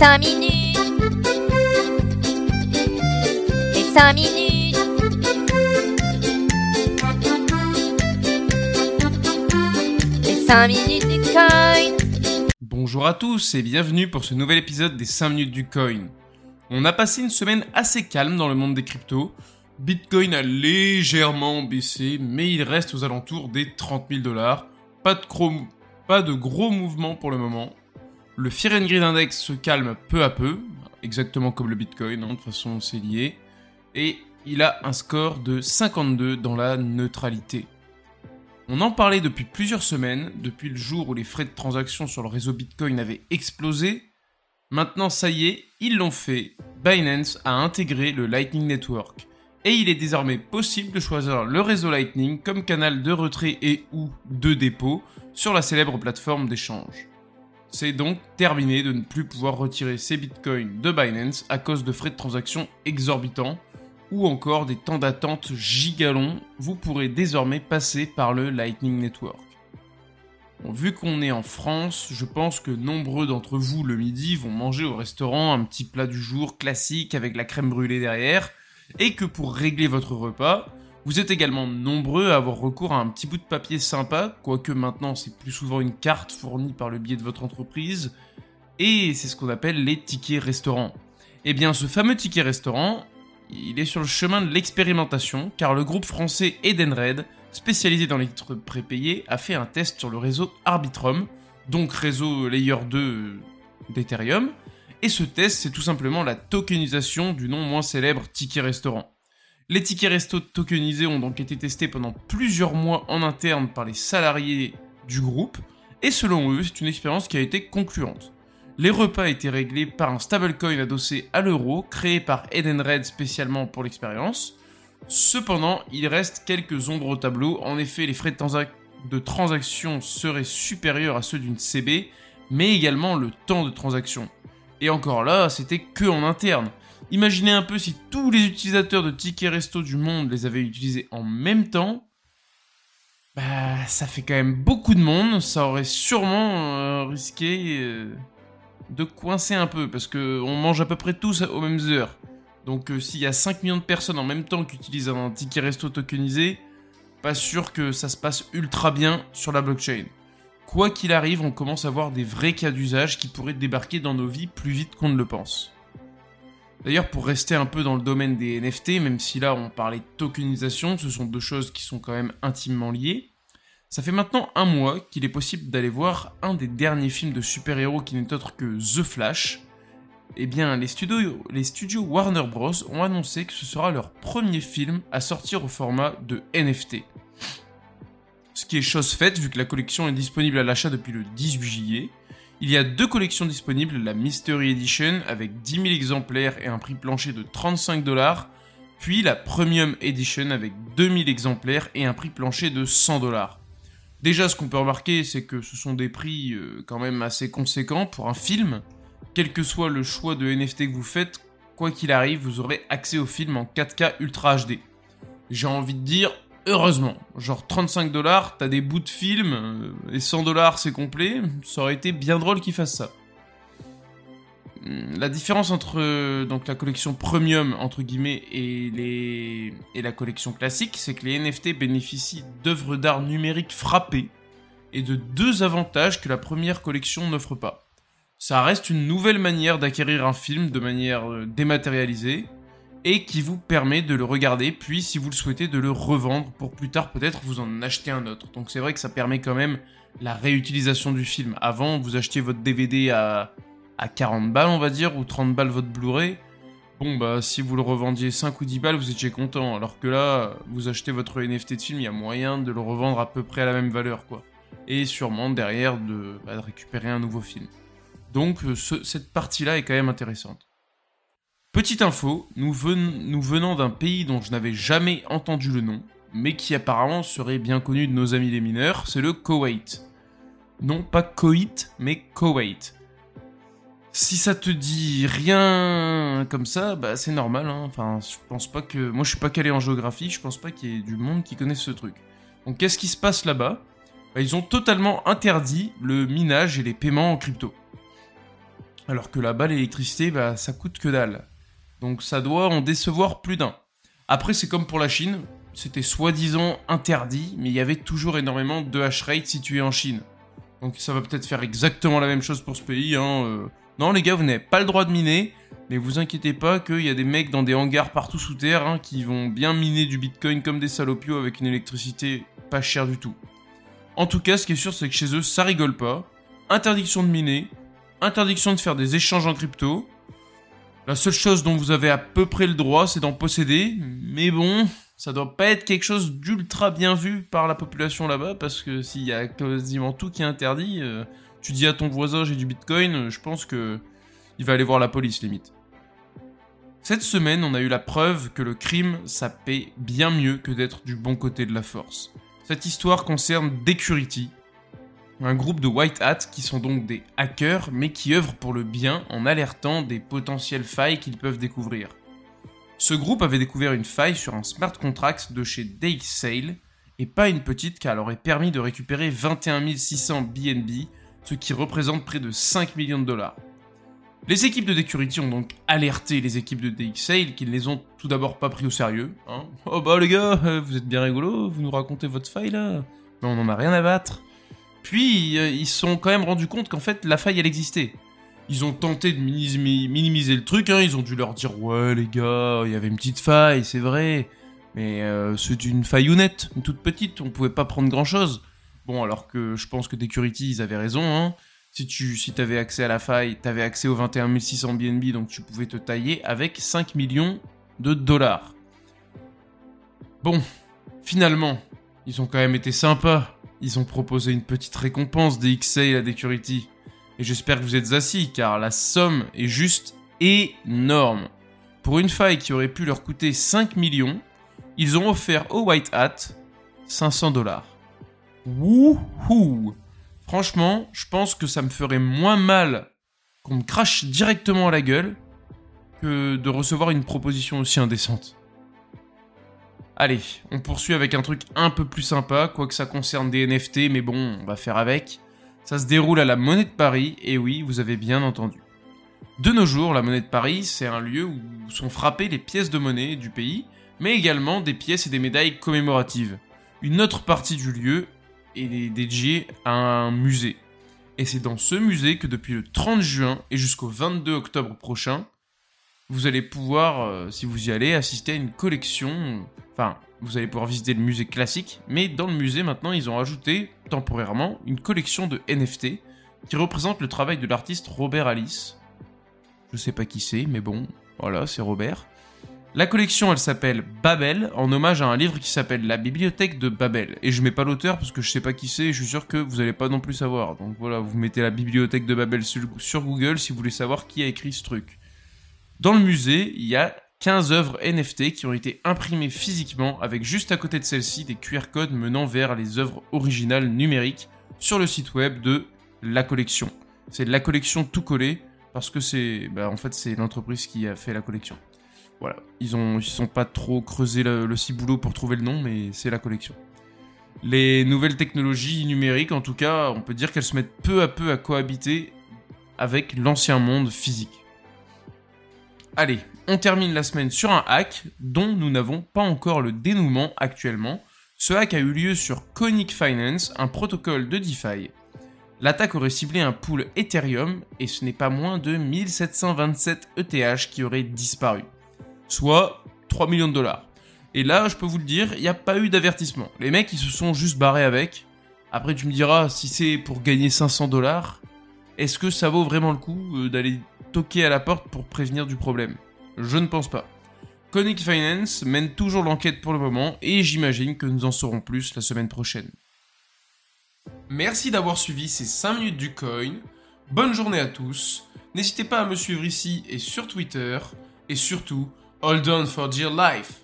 5 minutes. Les 5 minutes. Les 5 minutes du coin. Bonjour à tous et bienvenue pour ce nouvel épisode des 5 minutes du coin. On a passé une semaine assez calme dans le monde des cryptos. Bitcoin a légèrement baissé, mais il reste aux alentours des 30 000 dollars. Pas de, pas de gros mouvements pour le moment. Le Fear and Index se calme peu à peu, exactement comme le Bitcoin, hein, de toute façon c'est lié. Et il a un score de 52 dans la neutralité. On en parlait depuis plusieurs semaines, depuis le jour où les frais de transaction sur le réseau Bitcoin avaient explosé. Maintenant, ça y est, ils l'ont fait. Binance a intégré le Lightning Network. Et il est désormais possible de choisir le réseau Lightning comme canal de retrait et ou de dépôt sur la célèbre plateforme d'échange. C'est donc terminé de ne plus pouvoir retirer ses bitcoins de Binance à cause de frais de transaction exorbitants ou encore des temps d'attente gigalons, vous pourrez désormais passer par le Lightning Network. Vu qu'on est en France, je pense que nombreux d'entre vous le midi vont manger au restaurant un petit plat du jour classique avec la crème brûlée derrière, et que pour régler votre repas, vous êtes également nombreux à avoir recours à un petit bout de papier sympa, quoique maintenant c'est plus souvent une carte fournie par le biais de votre entreprise, et c'est ce qu'on appelle les tickets restaurants. Eh bien ce fameux ticket restaurant, il est sur le chemin de l'expérimentation, car le groupe français Edenred, spécialisé dans les titres prépayés, a fait un test sur le réseau Arbitrum, donc réseau layer 2 d'Ethereum, et ce test c'est tout simplement la tokenisation du non moins célèbre ticket restaurant. Les tickets resto tokenisés ont donc été testés pendant plusieurs mois en interne par les salariés du groupe, et selon eux, c'est une expérience qui a été concluante. Les repas étaient réglés par un stablecoin adossé à l'euro, créé par Edenred spécialement pour l'expérience. Cependant, il reste quelques ombres au tableau. En effet, les frais de, transa de transaction seraient supérieurs à ceux d'une CB, mais également le temps de transaction. Et encore là, c'était que en interne. Imaginez un peu si tous les utilisateurs de tickets resto du monde les avaient utilisés en même temps. Bah, ça fait quand même beaucoup de monde. Ça aurait sûrement euh, risqué euh, de coincer un peu parce que on mange à peu près tous aux mêmes heures. Donc, euh, s'il y a 5 millions de personnes en même temps qui utilisent un ticket resto tokenisé, pas sûr que ça se passe ultra bien sur la blockchain. Quoi qu'il arrive, on commence à voir des vrais cas d'usage qui pourraient débarquer dans nos vies plus vite qu'on ne le pense. D'ailleurs, pour rester un peu dans le domaine des NFT, même si là on parlait de tokenisation, ce sont deux choses qui sont quand même intimement liées. Ça fait maintenant un mois qu'il est possible d'aller voir un des derniers films de super-héros qui n'est autre que The Flash. Eh bien, les studios, les studios Warner Bros. ont annoncé que ce sera leur premier film à sortir au format de NFT. Ce qui est chose faite vu que la collection est disponible à l'achat depuis le 18 juillet. Il y a deux collections disponibles, la Mystery Edition avec 10 000 exemplaires et un prix plancher de 35 dollars, puis la Premium Edition avec 2000 exemplaires et un prix plancher de 100 dollars. Déjà, ce qu'on peut remarquer, c'est que ce sont des prix euh, quand même assez conséquents pour un film. Quel que soit le choix de NFT que vous faites, quoi qu'il arrive, vous aurez accès au film en 4K Ultra HD. J'ai envie de dire, heureusement. Genre 35 dollars, t'as des bouts de film, euh, et 100 dollars c'est complet, ça aurait été bien drôle qu'ils fassent ça. Hum, La différence entre euh, donc la collection premium entre guillemets et, les, et la collection classique, c'est que les NFT bénéficient d'œuvres d'art numériques frappées et de deux avantages que la première collection n'offre pas. Ça reste une nouvelle manière d'acquérir un film de manière euh, dématérialisée, et qui vous permet de le regarder, puis si vous le souhaitez de le revendre pour plus tard peut-être vous en acheter un autre. Donc c'est vrai que ça permet quand même la réutilisation du film. Avant vous achetiez votre DVD à, à 40 balles on va dire, ou 30 balles votre Blu-ray. Bon bah si vous le revendiez 5 ou 10 balles vous étiez content, alors que là vous achetez votre NFT de film, il y a moyen de le revendre à peu près à la même valeur quoi. Et sûrement derrière de, bah, récupérer un nouveau film. Donc ce, cette partie-là est quand même intéressante. Petite info, nous, ven nous venons d'un pays dont je n'avais jamais entendu le nom, mais qui apparemment serait bien connu de nos amis les mineurs, c'est le Koweït. Non pas Koweït, mais Koweït. Si ça te dit rien comme ça, bah c'est normal. Hein. Enfin, je pense pas que. Moi, je suis pas calé en géographie. Je pense pas qu'il y ait du monde qui connaisse ce truc. Donc, qu'est-ce qui se passe là-bas? Bah, Ils ont totalement interdit le minage et les paiements en crypto. Alors que là-bas, l'électricité, bah, ça coûte que dalle. Donc ça doit en décevoir plus d'un. Après, c'est comme pour la Chine, c'était soi-disant interdit, mais il y avait toujours énormément de hash rate situés en Chine. Donc ça va peut-être faire exactement la même chose pour ce pays. Hein. euh. Non les gars, vous n'avez pas le droit de miner, mais vous inquiétez pas qu'il y a des mecs dans des hangars partout sous terre hein, qui vont bien miner du bitcoin comme des salopios avec une électricité pas chère du tout. En tout cas, ce qui est sûr, c'est que chez eux, ça rigole pas. Interdiction de miner, interdiction de faire des échanges en crypto. La seule chose dont vous avez à peu près le droit, c'est d'en posséder. Mais bon, ça doit pas être quelque chose d'ultra bien vu par la population là-bas, parce que s'il y a quasiment tout qui est interdit, euh, tu dis à ton voisin j'ai du bitcoin, euh, je pense que il va aller voir la police limite. Cette semaine, on a eu la preuve que le crime, ça paie bien mieux que d'être du bon côté de la force. Cette histoire concerne Decurity, un groupe de white hats qui sont donc des hackers, mais qui œuvrent pour le bien en alertant des potentielles failles qu'ils peuvent découvrir. Ce groupe avait découvert une faille sur un smart contract de chez DaySale, et pas une petite car elle aurait permis de récupérer 21 600 BNB, ce qui représente près de 5 millions de dollars. Les équipes de Decurity ont donc alerté les équipes de DXSale qui ne les ont tout d'abord pas pris au sérieux. Hein. Oh bah les gars, euh, vous êtes bien rigolos, vous nous racontez votre faille là Mais on en a rien à battre. Puis euh, ils se sont quand même rendus compte qu'en fait la faille elle existait. Ils ont tenté de minimiser, le truc, hein. ils ont dû leur dire ouais les gars, il y avait une petite faille, c'est vrai. Mais euh, c'est une faillounette, une toute petite, on pouvait pas prendre grand chose. Bon alors que je pense que Decurity ils avaient raison, hein si tu si avais accès à la faille, tu avais accès aux 21 600 BNB, donc tu pouvais te tailler avec 5 millions de dollars. Bon, finalement, ils ont quand même été sympas. Ils ont proposé une petite récompense des XA à Decurity. Et j'espère que vous êtes assis, car la somme est juste énorme. Pour une faille qui aurait pu leur coûter 5 millions, ils ont offert au White Hat 500 dollars. Wouhou Franchement, je pense que ça me ferait moins mal qu'on me crache directement à la gueule que de recevoir une proposition aussi indécente. Allez, on poursuit avec un truc un peu plus sympa, quoique ça concerne des NFT, mais bon, on va faire avec. Ça se déroule à la Monnaie de Paris, et oui, vous avez bien entendu. De nos jours, la Monnaie de Paris, c'est un lieu où sont frappées les pièces de monnaie du pays, mais également des pièces et des médailles commémoratives. Une autre partie du lieu est dédiée à un musée. Et c'est dans ce musée que depuis le 30 juin et jusqu'au 22 octobre prochain, vous allez pouvoir, euh, si vous y allez, assister à une collection. Enfin, vous allez pouvoir visiter le musée classique, mais dans le musée maintenant, ils ont ajouté temporairement une collection de NFT qui représente le travail de l'artiste Robert Alice. Je sais pas qui c'est, mais bon, voilà, c'est Robert. La collection, elle s'appelle Babel, en hommage à un livre qui s'appelle La bibliothèque de Babel. Et je mets pas l'auteur parce que je sais pas qui c'est et je suis sûr que vous allez pas non plus savoir. Donc voilà, vous mettez la bibliothèque de Babel sur Google si vous voulez savoir qui a écrit ce truc. Dans le musée, il y a 15 œuvres NFT qui ont été imprimées physiquement avec juste à côté de celles-ci des QR codes menant vers les œuvres originales numériques sur le site web de la collection. C'est la collection tout collé parce que c'est bah, en fait l'entreprise qui a fait la collection. Voilà, ils ont ils sont pas trop creusé le ciboulot pour trouver le nom mais c'est la collection. Les nouvelles technologies numériques en tout cas, on peut dire qu'elles se mettent peu à peu à cohabiter avec l'ancien monde physique. Allez, on termine la semaine sur un hack dont nous n'avons pas encore le dénouement actuellement. Ce hack a eu lieu sur Conic Finance, un protocole de DeFi. L'attaque aurait ciblé un pool Ethereum et ce n'est pas moins de 1727 ETH qui auraient disparu. Soit 3 millions de dollars. Et là, je peux vous le dire, il n'y a pas eu d'avertissement. Les mecs, ils se sont juste barrés avec. Après, tu me diras, si c'est pour gagner 500 dollars, est-ce que ça vaut vraiment le coup euh, d'aller toquer à la porte pour prévenir du problème Je ne pense pas. Conic Finance mène toujours l'enquête pour le moment et j'imagine que nous en saurons plus la semaine prochaine. Merci d'avoir suivi ces 5 minutes du coin. Bonne journée à tous. N'hésitez pas à me suivre ici et sur Twitter. Et surtout, hold on for dear life.